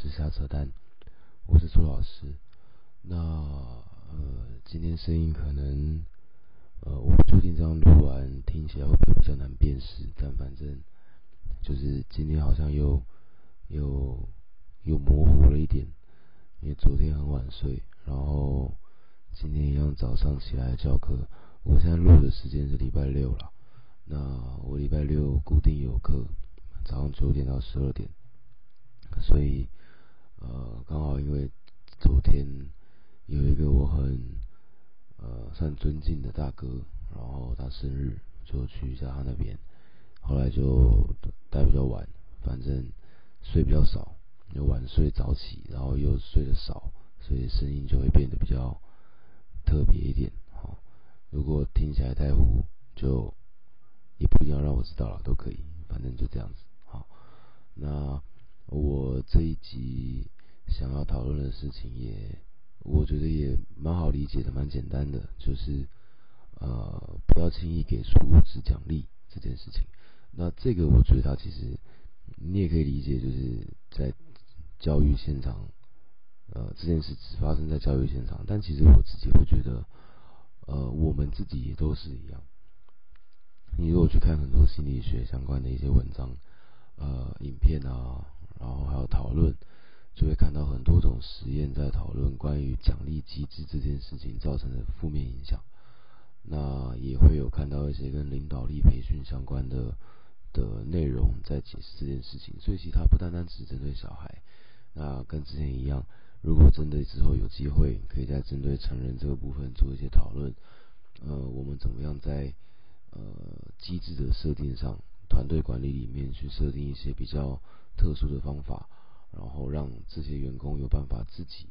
是瞎扯淡，我是朱老师。那呃，今天声音可能呃，我不确定这样录完听起来会不会比较难辨识，但反正就是今天好像又又又模糊了一点，因为昨天很晚睡，然后今天一样早上起来教课。我现在录的时间是礼拜六了，那我礼拜六固定有课，早上九点到十二点。所以，呃，刚好因为昨天有一个我很呃算尊敬的大哥，然后他生日，就去一下他那边。后来就待比较晚，反正睡比较少，又晚睡早起，然后又睡得少，所以声音就会变得比较特别一点。好，如果听起来太糊，就也不一定要让我知道了，都可以，反正就这样子。好，那。我这一集想要讨论的事情，也我觉得也蛮好理解的，蛮简单的，就是呃，不要轻易给出物质奖励这件事情。那这个我觉得它其实你也可以理解，就是在教育现场，呃，这件事只发生在教育现场，但其实我自己会觉得，呃，我们自己也都是一样。你如果去看很多心理学相关的一些文章，呃，影片啊。然后还有讨论，就会看到很多种实验在讨论关于奖励机制这件事情造成的负面影响。那也会有看到一些跟领导力培训相关的的内容在解释这件事情。所以其他不单单只针对小孩。那跟之前一样，如果针对之后有机会，可以再针对成人这个部分做一些讨论。呃，我们怎么样在呃机制的设定上，团队管理里面去设定一些比较。特殊的方法，然后让这些员工有办法自己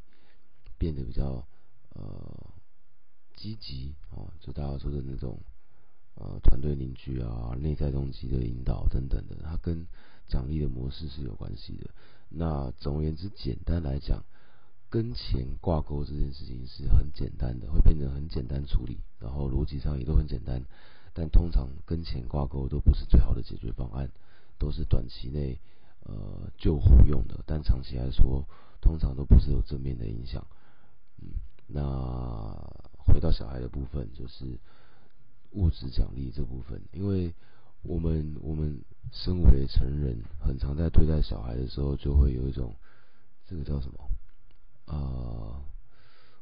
变得比较呃积极啊，就大家说的那种呃团队凝聚啊、内在动机的引导等等的，它跟奖励的模式是有关系的。那总而言之，简单来讲，跟钱挂钩这件事情是很简单的，会变得很简单处理，然后逻辑上也都很简单。但通常跟钱挂钩都不是最好的解决方案，都是短期内。呃，救护用的，但长期来说，通常都不是有正面的影响。嗯，那回到小孩的部分，就是物质奖励这部分，因为我们我们身为成人，很常在对待小孩的时候，就会有一种这个叫什么啊？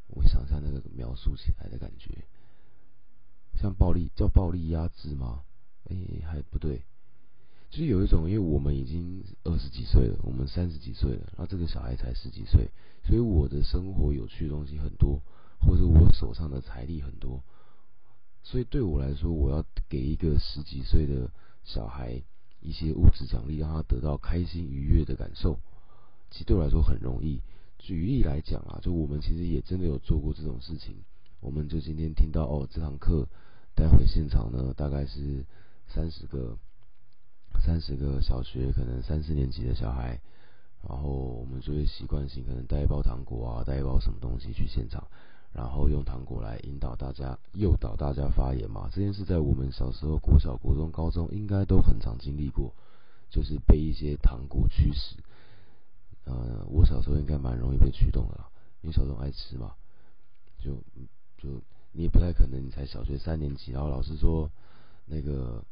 我想一下那个描述起来的感觉，像暴力叫暴力压制吗？哎，还不对。就是有一种，因为我们已经二十几岁了，我们三十几岁了，然后这个小孩才十几岁，所以我的生活有趣的东西很多，或者我手上的财力很多，所以对我来说，我要给一个十几岁的小孩一些物质奖励，让他得到开心愉悦的感受，其实对我来说很容易。举例来讲啊，就我们其实也真的有做过这种事情，我们就今天听到哦，这堂课待会现场呢，大概是三十个。三十个小学可能三四年级的小孩，然后我们就会习惯性可能带一包糖果啊，带一包什么东西去现场，然后用糖果来引导大家、诱导大家发言嘛。这件事在我们小时候，国小、国中、高中应该都很常经历过，就是被一些糖果驱使。呃，我小时候应该蛮容易被驱动的，因为小时候爱吃嘛，就就你也不太可能，你才小学三年级，然后老师说那个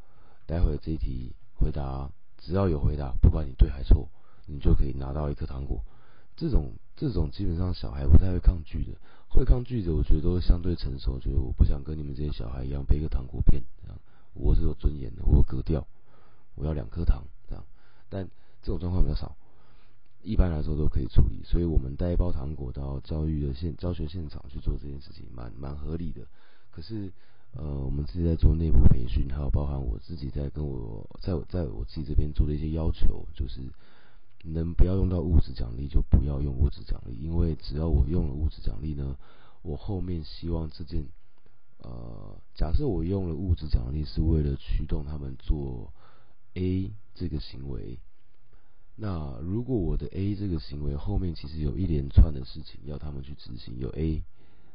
待会这一题。回答只要有回答，不管你对还错，你就可以拿到一颗糖果。这种这种基本上小孩不太会抗拒的，会抗拒的我觉得都相对成熟，觉得我不想跟你们这些小孩一样背一个糖果片，这样我是有尊严的，我有格调，我要两颗糖这样。但这种状况比较少，一般来说都可以处理。所以我们带一包糖果到教育的现教学现场去做这件事情，蛮蛮合理的。可是。呃，我们自己在做内部培训，还有包含我自己在跟我在我在我自己这边做的一些要求，就是能不要用到物质奖励就不要用物质奖励，因为只要我用了物质奖励呢，我后面希望这件呃，假设我用了物质奖励是为了驱动他们做 A 这个行为，那如果我的 A 这个行为后面其实有一连串的事情要他们去执行，有 A，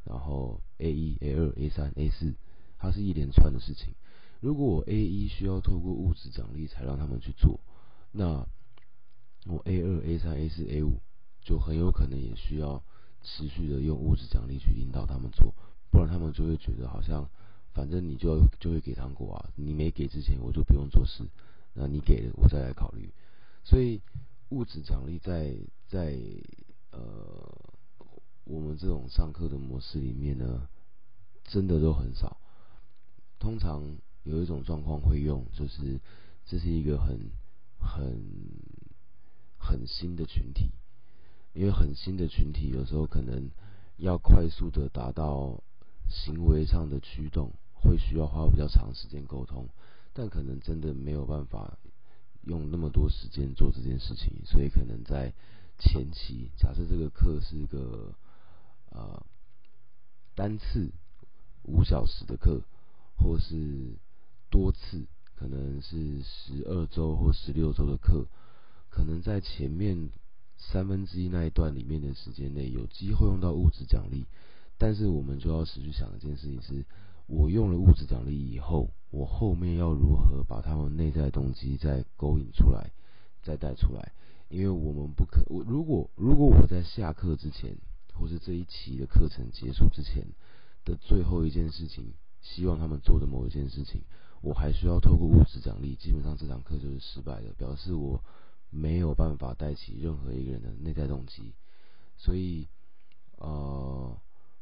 然后 A 一、A 二、A 三、A 四。它是一连串的事情。如果我 A 一需要透过物质奖励才让他们去做，那我 A 二、A 三、A 四、A 五就很有可能也需要持续的用物质奖励去引导他们做，不然他们就会觉得好像反正你就就会给糖果啊，你没给之前我就不用做事，那你给了我再来考虑，所以物质奖励在在呃我们这种上课的模式里面呢，真的都很少，通常有一种状况会用，就是这是一个很很。很新的群体，因为很新的群体，有时候可能要快速的达到行为上的驱动，会需要花比较长时间沟通，但可能真的没有办法用那么多时间做这件事情，所以可能在前期，假设这个课是一个呃单次五小时的课，或是多次，可能是十二周或十六周的课。可能在前面三分之一那一段里面的时间内，有机会用到物质奖励，但是我们就要持续想一件事情：是我用了物质奖励以后，我后面要如何把他们内在动机再勾引出来，再带出来？因为我们不可，我如果如果我在下课之前，或是这一期的课程结束之前的最后一件事情，希望他们做的某一件事情，我还需要透过物质奖励，基本上这堂课就是失败的，表示我。没有办法带起任何一个人的内在动机，所以，呃，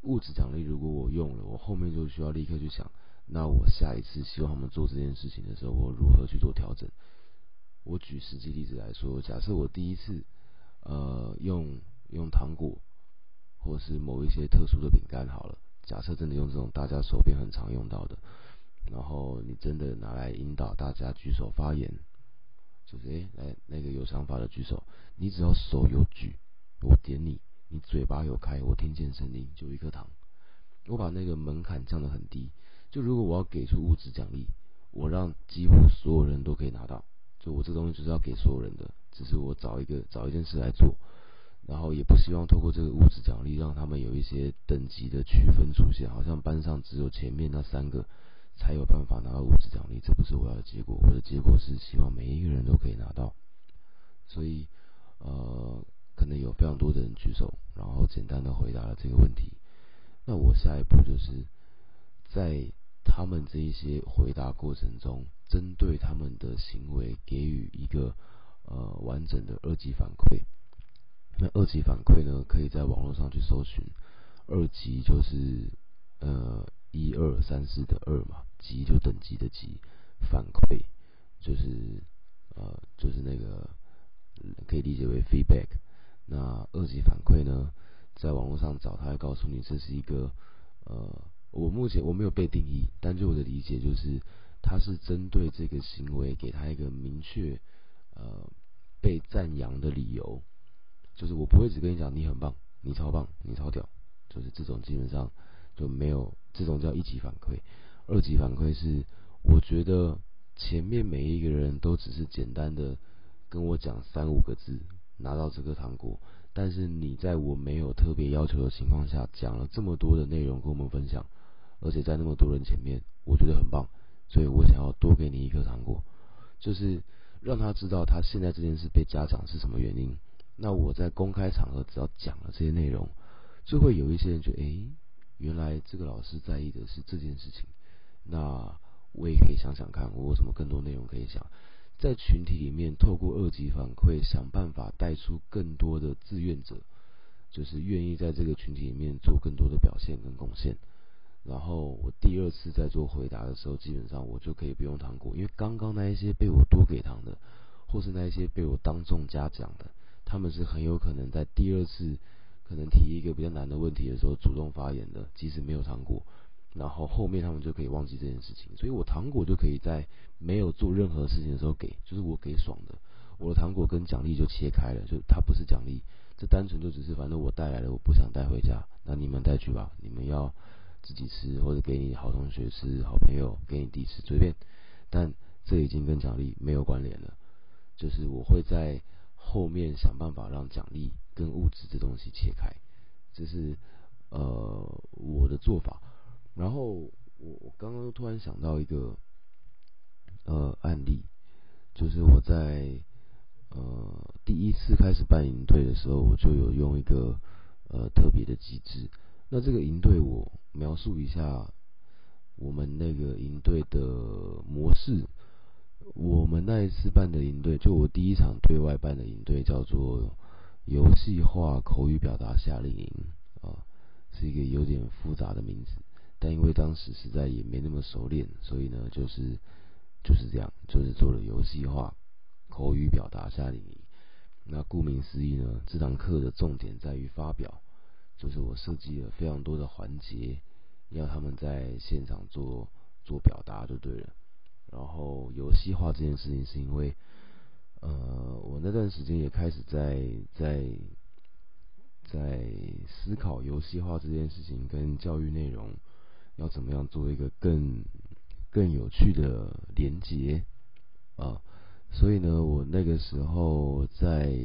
物质奖励如果我用了，我后面就需要立刻去想，那我下一次希望他们做这件事情的时候，我如何去做调整？我举实际例子来说，假设我第一次，呃，用用糖果，或是某一些特殊的饼干好了，假设真的用这种大家手边很常用到的，然后你真的拿来引导大家举手发言。就是诶，来那个有想法的举手。你只要手有举，我点你；你嘴巴有开，我听见声音，就一颗糖。我把那个门槛降得很低。就如果我要给出物质奖励，我让几乎所有人都可以拿到。就我这东西就是要给所有人的，只是我找一个找一件事来做，然后也不希望透过这个物质奖励让他们有一些等级的区分出现，好像班上只有前面那三个。才有办法拿到物质奖励，这不是我要的结果。我的结果是希望每一个人都可以拿到。所以，呃，可能有非常多的人举手，然后简单的回答了这个问题。那我下一步就是在他们这一些回答过程中，针对他们的行为给予一个呃完整的二级反馈。那二级反馈呢，可以在网络上去搜寻。二级就是呃。一二三四的二嘛，级就等级的级，反馈就是呃就是那个可以理解为 feedback。那二级反馈呢，在网络上找，他会告诉你这是一个呃，我目前我没有被定义，但就我的理解就是，它是针对这个行为给他一个明确呃被赞扬的理由，就是我不会只跟你讲你很棒，你超棒，你超屌，就是这种基本上就没有。这种叫一级反馈，二级反馈是我觉得前面每一个人都只是简单的跟我讲三五个字拿到这个糖果，但是你在我没有特别要求的情况下讲了这么多的内容跟我们分享，而且在那么多人前面，我觉得很棒，所以我想要多给你一颗糖果，就是让他知道他现在这件事被家长是什么原因。那我在公开场合只要讲了这些内容，就会有一些人觉得，诶。原来这个老师在意的是这件事情，那我也可以想想看，我有什么更多内容可以想，在群体里面透过二级反馈，想办法带出更多的志愿者，就是愿意在这个群体里面做更多的表现跟贡献。然后我第二次在做回答的时候，基本上我就可以不用糖果，因为刚刚那一些被我多给糖的，或是那一些被我当众嘉奖的，他们是很有可能在第二次。可能提一个比较难的问题的时候，主动发言的，即使没有糖果，然后后面他们就可以忘记这件事情。所以我糖果就可以在没有做任何事情的时候给，就是我给爽的，我的糖果跟奖励就切开了，就它不是奖励，这单纯就只是反正我带来了，我不想带回家，那你们带去吧，你们要自己吃或者给你好同学吃、好朋友给你弟吃，随便。但这已经跟奖励没有关联了，就是我会在。后面想办法让奖励跟物质这东西切开，这是呃我的做法。然后我我刚刚突然想到一个呃案例，就是我在呃第一次开始办营队的时候，我就有用一个呃特别的机制。那这个营队我描述一下我们那个营队的模式。我们那一次办的营队，就我第一场对外办的营队，叫做游戏化口语表达夏令营啊，是一个有点复杂的名字。但因为当时实在也没那么熟练，所以呢，就是就是这样，就是做了游戏化口语表达夏令营。那顾名思义呢，这堂课的重点在于发表，就是我设计了非常多的环节，要他们在现场做做表达就对了。然后游戏化这件事情，是因为呃，我那段时间也开始在在在思考游戏化这件事情跟教育内容。要怎么样做一个更更有趣的连接啊？所以呢，我那个时候在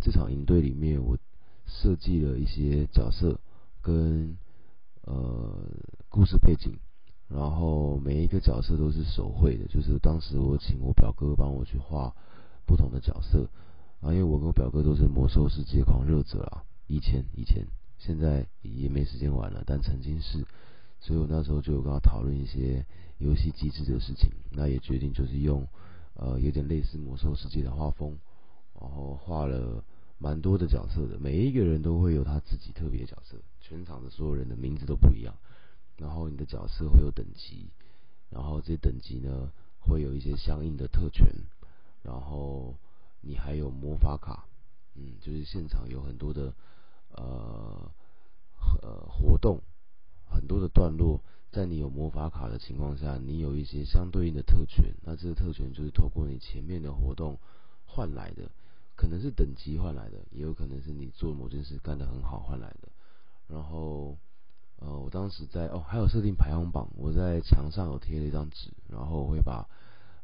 这场营队里面，我设计了一些角色跟呃故事背景，然后每一个角色都是手绘的，就是当时我请我表哥帮我去画不同的角色啊，因为我跟我表哥都是魔兽世界狂热者啊，以前以前现在也没时间玩了，但曾经是。所以我那时候就有跟他讨论一些游戏机制的事情，那也决定就是用呃有点类似魔兽世界的画风，然后画了蛮多的角色的，每一个人都会有他自己特别角色，全场的所有人的名字都不一样，然后你的角色会有等级，然后这些等级呢会有一些相应的特权，然后你还有魔法卡，嗯，就是现场有很多的呃呃活动。很多的段落，在你有魔法卡的情况下，你有一些相对应的特权。那这个特权就是透过你前面的活动换来的，可能是等级换来的，也有可能是你做某件事干得很好换来的。然后，呃，我当时在哦，还有设定排行榜，我在墙上有贴了一张纸，然后我会把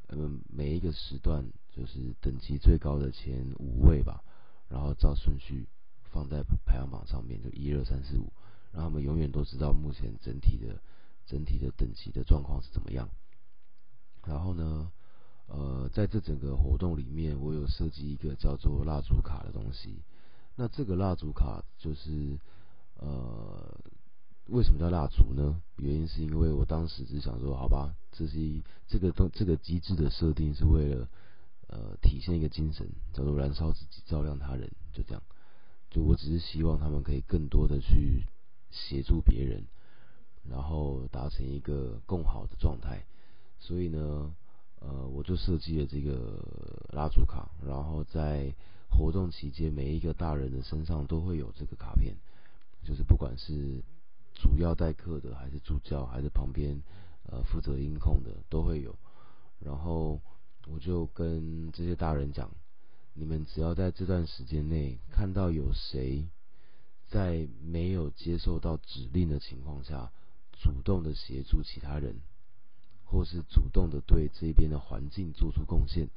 嗯每一个时段就是等级最高的前五位吧，然后照顺序放在排行榜上面，就一二三四五。让他们永远都知道目前整体的整体的等级的状况是怎么样。然后呢，呃，在这整个活动里面，我有设计一个叫做蜡烛卡的东西。那这个蜡烛卡就是呃，为什么叫蜡烛呢？原因是因为我当时只想说，好吧，这是一这个东这个机制的设定是为了呃体现一个精神，叫做燃烧自己，照亮他人，就这样。就我只是希望他们可以更多的去。协助别人，然后达成一个更好的状态。所以呢，呃，我就设计了这个蜡烛卡，然后在活动期间，每一个大人的身上都会有这个卡片，就是不管是主要代课的，还是助教，还是旁边呃负责音控的，都会有。然后我就跟这些大人讲，你们只要在这段时间内看到有谁。在没有接受到指令的情况下，主动的协助其他人，或是主动的对这边的环境做出贡献。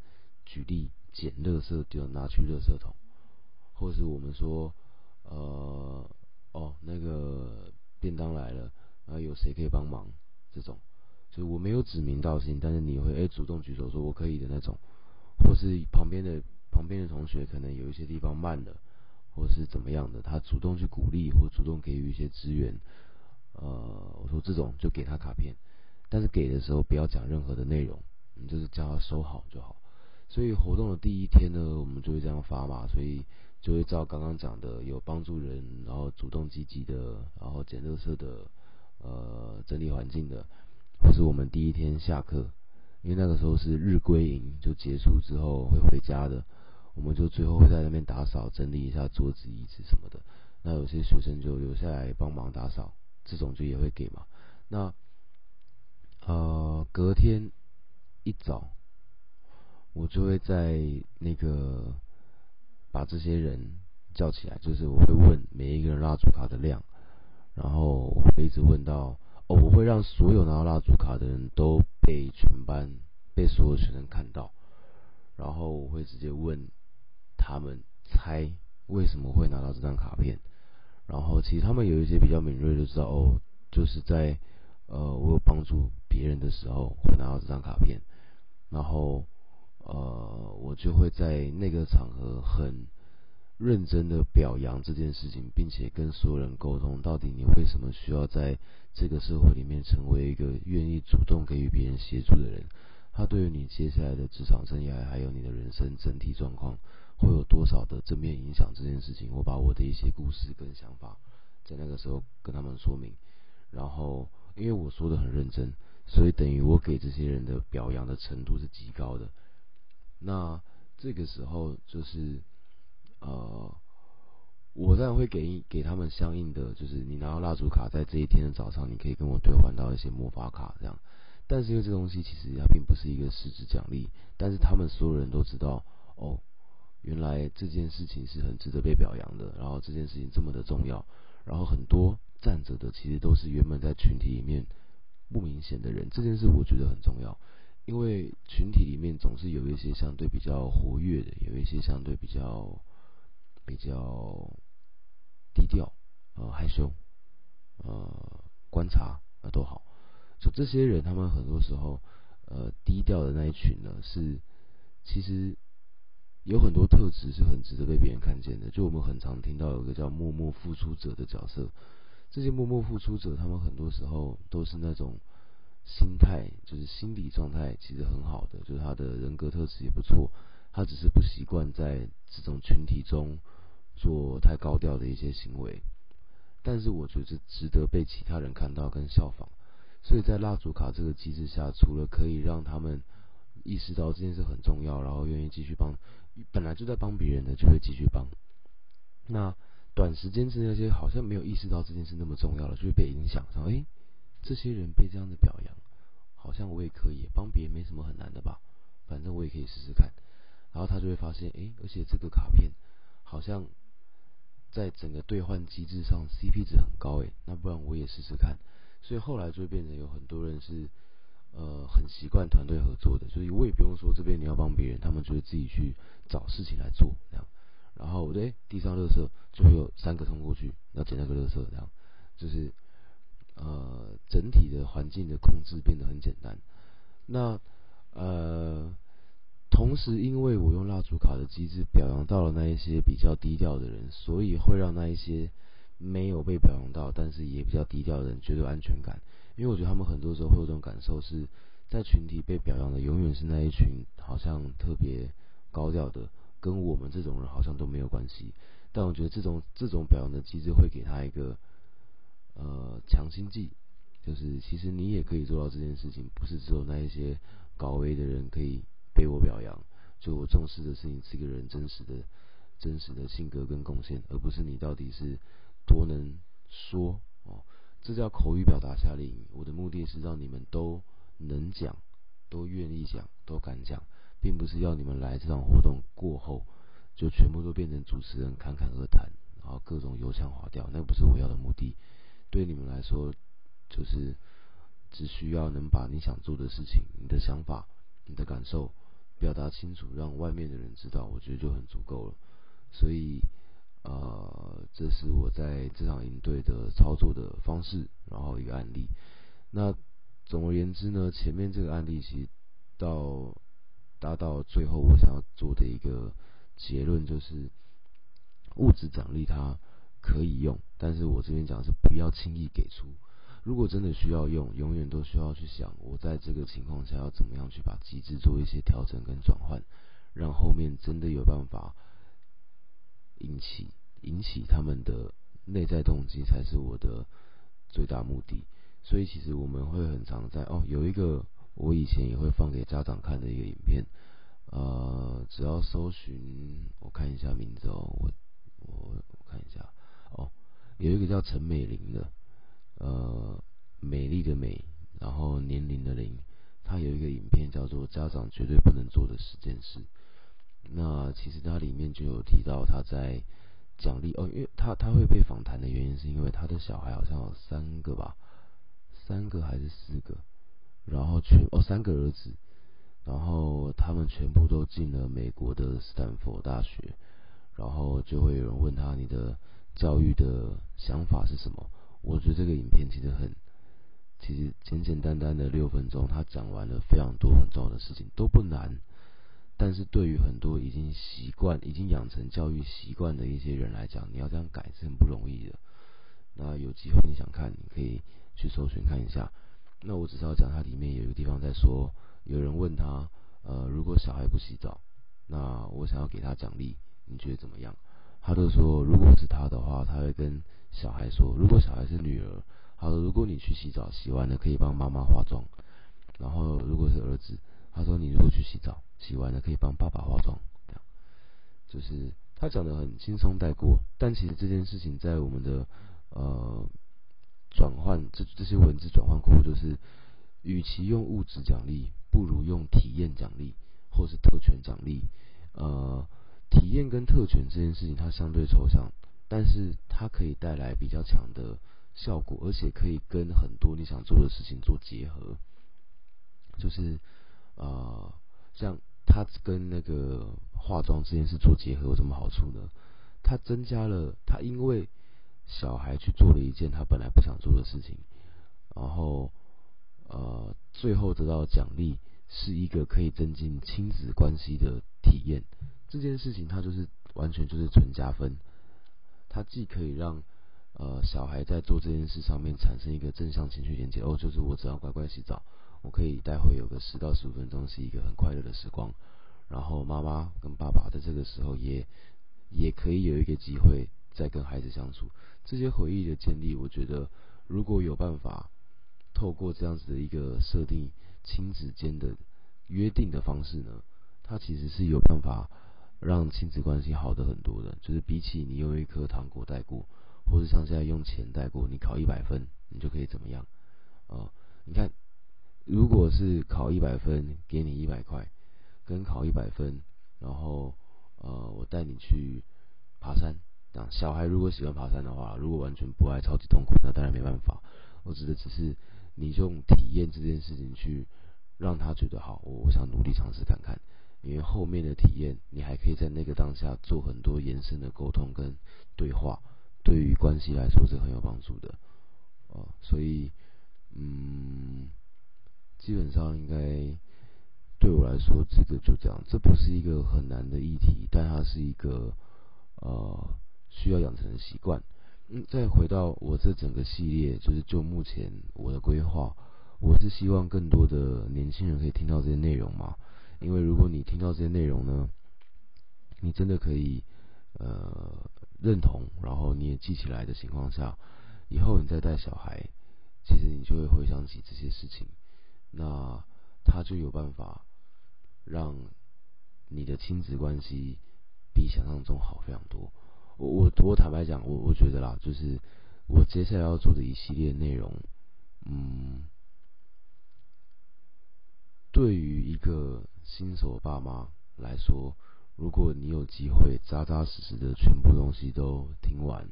举例，捡垃圾就拿去垃圾桶，或是我们说，呃，哦，那个便当来了，啊，有谁可以帮忙？这种，所以我没有指名道姓，但是你会诶主动举手说我可以的那种，或是旁边的旁边的同学可能有一些地方慢了。或是怎么样的，他主动去鼓励或主动给予一些资源，呃，我说这种就给他卡片，但是给的时候不要讲任何的内容，你就是叫他收好就好。所以活动的第一天呢，我们就会这样发嘛，所以就会照刚刚讲的，有帮助人，然后主动积极的，然后捡垃圾的，呃，整理环境的，或是我们第一天下课，因为那个时候是日归营，就结束之后会回家的。我们就最后会在那边打扫、整理一下桌子、椅子什么的。那有些学生就留下来帮忙打扫，这种就也会给嘛。那呃，隔天一早，我就会在那个把这些人叫起来，就是我会问每一个人蜡烛卡的量，然后我会一直问到哦，我会让所有拿到蜡烛卡的人都被全班、被所有学生看到，然后我会直接问。他们猜为什么会拿到这张卡片，然后其实他们有一些比较敏锐，就知道哦，就是在呃我有帮助别人的时候会拿到这张卡片，然后呃，我就会在那个场合很认真的表扬这件事情，并且跟所有人沟通，到底你为什么需要在这个社会里面成为一个愿意主动给予别人协助的人。他对于你接下来的职场生涯，还有你的人生整体状况，会有多少的正面影响？这件事情，我把我的一些故事跟想法，在那个时候跟他们说明。然后，因为我说的很认真，所以等于我给这些人的表扬的程度是极高的。那这个时候就是，呃，我当然会给给他们相应的，就是你拿到蜡烛卡，在这一天的早上，你可以跟我兑换到一些魔法卡，这样。但是因为这东西其实它并不是一个实质奖励，但是他们所有人都知道，哦，原来这件事情是很值得被表扬的，然后这件事情这么的重要，然后很多站着的其实都是原本在群体里面不明显的人，这件事我觉得很重要，因为群体里面总是有一些相对比较活跃的，有一些相对比较比较低调，呃害羞，呃观察啊都好。就这些人，他们很多时候，呃，低调的那一群呢，是其实有很多特质是很值得被别人看见的。就我们很常听到有个叫默默付出者的角色，这些默默付出者，他们很多时候都是那种心态，就是心理状态其实很好的，就是他的人格特质也不错，他只是不习惯在这种群体中做太高调的一些行为。但是我觉得值得被其他人看到跟效仿。所以在蜡烛卡这个机制下，除了可以让他们意识到这件事很重要，然后愿意继续帮，本来就在帮别人的就会继续帮。那短时间之内那些好像没有意识到这件事那么重要了，就会被影响。说，哎，这些人被这样的表扬，好像我也可以帮别人，没什么很难的吧？反正我也可以试试看。然后他就会发现，哎，而且这个卡片好像在整个兑换机制上 CP 值很高，哎，那不然我也试试看。所以后来就会变成有很多人是，呃，很习惯团队合作的，所以我也不用说这边你要帮别人，他们就会自己去找事情来做这样。然后我对地上垃圾就会有三个冲过去要捡那个垃圾这样，就是呃整体的环境的控制变得很简单。那呃同时因为我用蜡烛卡的机制表扬到了那一些比较低调的人，所以会让那一些。没有被表扬到，但是也比较低调的人，觉得安全感。因为我觉得他们很多时候会有这种感受，是在群体被表扬的，永远是那一群好像特别高调的，跟我们这种人好像都没有关系。但我觉得这种这种表扬的机制会给他一个呃强心剂，就是其实你也可以做到这件事情，不是只有那一些高危的人可以被我表扬。就我重视的是你这个人真实的、真实的性格跟贡献，而不是你到底是。多能说哦，这叫口语表达夏令营。我的目的是让你们都能讲，都愿意讲，都敢讲，并不是要你们来这场活动过后就全部都变成主持人侃侃而谈，然后各种油腔滑调，那不是我要的目的。对你们来说，就是只需要能把你想做的事情、你的想法、你的感受表达清楚，让外面的人知道，我觉得就很足够了。所以。呃，这是我在这场营队的操作的方式，然后一个案例。那总而言之呢，前面这个案例其实到达到最后，我想要做的一个结论就是，物质奖励它可以用，但是我这边讲是不要轻易给出。如果真的需要用，永远都需要去想，我在这个情况下要怎么样去把机制做一些调整跟转换，让后面真的有办法。引起引起他们的内在动机才是我的最大目的，所以其实我们会很常在哦，有一个我以前也会放给家长看的一个影片，呃，只要搜寻我看一下名字哦，我我我看一下哦，有一个叫陈美玲的，呃，美丽的美，然后年龄的龄，他有一个影片叫做家长绝对不能做的十件事。那其实他里面就有提到他在奖励哦，因为他他会被访谈的原因是因为他的小孩好像有三个吧，三个还是四个，然后全哦三个儿子，然后他们全部都进了美国的斯坦福大学，然后就会有人问他你的教育的想法是什么？我觉得这个影片其实很，其实简简单单的六分钟，他讲完了非常多很重要的事情，都不难。但是对于很多已经习惯、已经养成教育习惯的一些人来讲，你要这样改是很不容易的。那有机会你想看，你可以去搜寻看一下。那我只是要讲，它里面有一个地方在说，有人问他，呃，如果小孩不洗澡，那我想要给他奖励，你觉得怎么样？他就说，如果是他的话，他会跟小孩说，如果小孩是女儿，他说，如果你去洗澡，洗完了可以帮妈妈化妆。然后如果是儿子，他说，你如果去洗澡。洗完了可以帮爸爸化妆，这样就是他讲的很轻松带过，但其实这件事情在我们的呃转换这这些文字转换过后，就是与其用物质奖励，不如用体验奖励或是特权奖励。呃，体验跟特权这件事情它相对抽象，但是它可以带来比较强的效果，而且可以跟很多你想做的事情做结合，就是呃像。它跟那个化妆这件事做结合有什么好处呢？它增加了他因为小孩去做了一件他本来不想做的事情，然后呃最后得到奖励是一个可以增进亲子关系的体验。这件事情它就是完全就是纯加分，它既可以让呃小孩在做这件事上面产生一个正向情绪连接，哦，就是我只要乖乖洗澡。我可以待会有个十到十五分钟是一个很快乐的时光，然后妈妈跟爸爸在这个时候也也可以有一个机会再跟孩子相处。这些回忆的建立，我觉得如果有办法透过这样子的一个设定亲子间的约定的方式呢，它其实是有办法让亲子关系好的很多的。就是比起你用一颗糖果带过，或者像现在用钱带过，你考一百分你就可以怎么样啊？你看。如果是考一百分，给你一百块，跟考一百分，然后呃，我带你去爬山。这样，小孩如果喜欢爬山的话，如果完全不爱，超级痛苦，那当然没办法。我指的只是你用体验这件事情去让他觉得好，我我想努力尝试看看。因为后面的体验，你还可以在那个当下做很多延伸的沟通跟对话，对于关系来说是很有帮助的。呃，所以嗯。基本上应该对我来说，这个就这样。这不是一个很难的议题，但它是一个呃需要养成的习惯。嗯，再回到我这整个系列，就是就目前我的规划，我是希望更多的年轻人可以听到这些内容嘛。因为如果你听到这些内容呢，你真的可以呃认同，然后你也记起来的情况下，以后你再带小孩，其实你就会回想起这些事情。那他就有办法让你的亲子关系比想象中好非常多。我我我坦白讲，我我觉得啦，就是我接下来要做的一系列内容，嗯，对于一个新手爸妈来说，如果你有机会扎扎实实的全部东西都听完，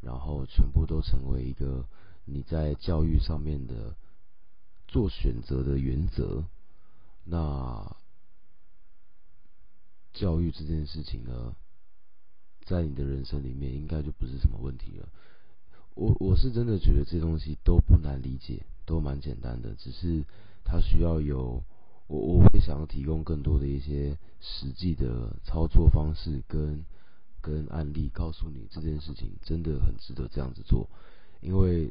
然后全部都成为一个你在教育上面的。做选择的原则，那教育这件事情呢，在你的人生里面应该就不是什么问题了。我我是真的觉得这东西都不难理解，都蛮简单的，只是它需要有我我会想要提供更多的一些实际的操作方式跟跟案例，告诉你这件事情真的很值得这样子做，因为。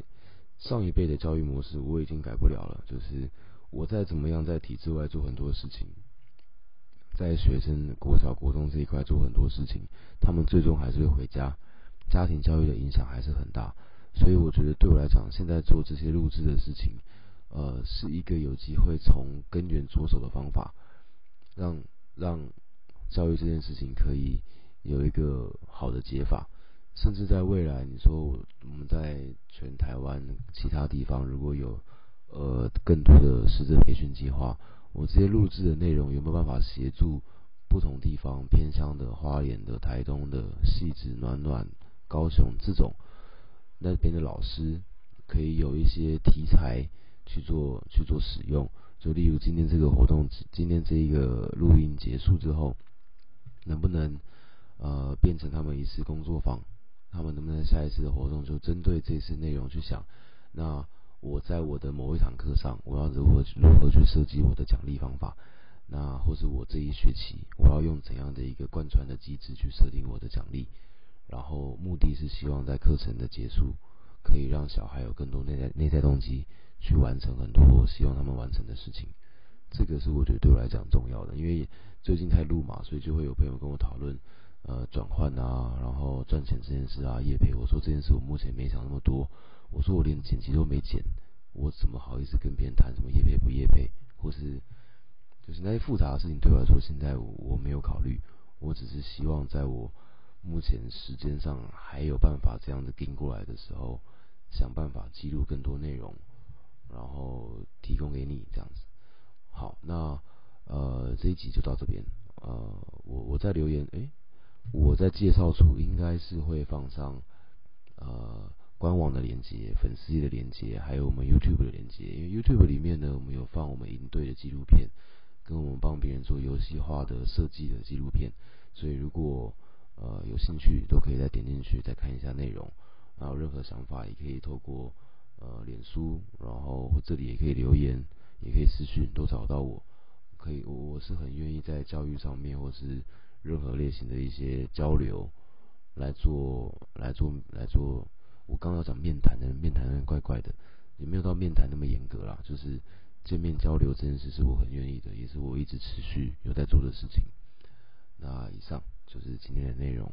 上一辈的教育模式我已经改不了了，就是我再怎么样在体制外做很多事情，在学生国小、国中这一块做很多事情，他们最终还是会回家，家庭教育的影响还是很大。所以我觉得对我来讲，现在做这些录制的事情，呃，是一个有机会从根源着手的方法，让让教育这件事情可以有一个好的解法。甚至在未来，你说我们在全台湾其他地方如果有呃更多的师资培训计划，我这些录制的内容有没有办法协助不同地方偏乡的花莲的、台东的、细致暖暖、高雄这种那边的老师，可以有一些题材去做去做使用？就例如今天这个活动，今天这一个录音结束之后，能不能呃变成他们一次工作坊？他们能不能下一次的活动就针对这次内容去想？那我在我的某一堂课上，我要如何如何去设计我的奖励方法？那或是我这一学期我要用怎样的一个贯穿的机制去设定我的奖励，然后目的是希望在课程的结束，可以让小孩有更多内在内在动机去完成很多我希望他们完成的事情。这个是我觉得对我来讲重要的，因为最近太录嘛，所以就会有朋友跟我讨论，呃，转换啊，然后赚钱这件事啊，业配。我说这件事我目前没想那么多，我说我连剪辑都没剪，我怎么好意思跟别人谈什么业配不业配，或是就是那些复杂的事情对我来说，现在我没有考虑，我只是希望在我目前时间上还有办法这样子跟过来的时候，想办法记录更多内容，然后提供给你这样子。好，那呃这一集就到这边。呃，我我在留言，诶，我在介绍处应该是会放上呃官网的链接、粉丝的链接，还有我们 YouTube 的链接。因为 YouTube 里面呢，我们有放我们营队的纪录片，跟我们帮别人做游戏化的设计的纪录片。所以如果呃有兴趣，都可以再点进去再看一下内容。然后任何想法也可以透过呃脸书，然后这里也可以留言。也可以私讯都找到我，可以，我我是很愿意在教育上面或是任何类型的一些交流来做来做来做。我刚刚讲面谈的面谈怪怪的，也没有到面谈那么严格啦，就是见面交流这件事是我很愿意的，也是我一直持续有在做的事情。那以上就是今天的内容。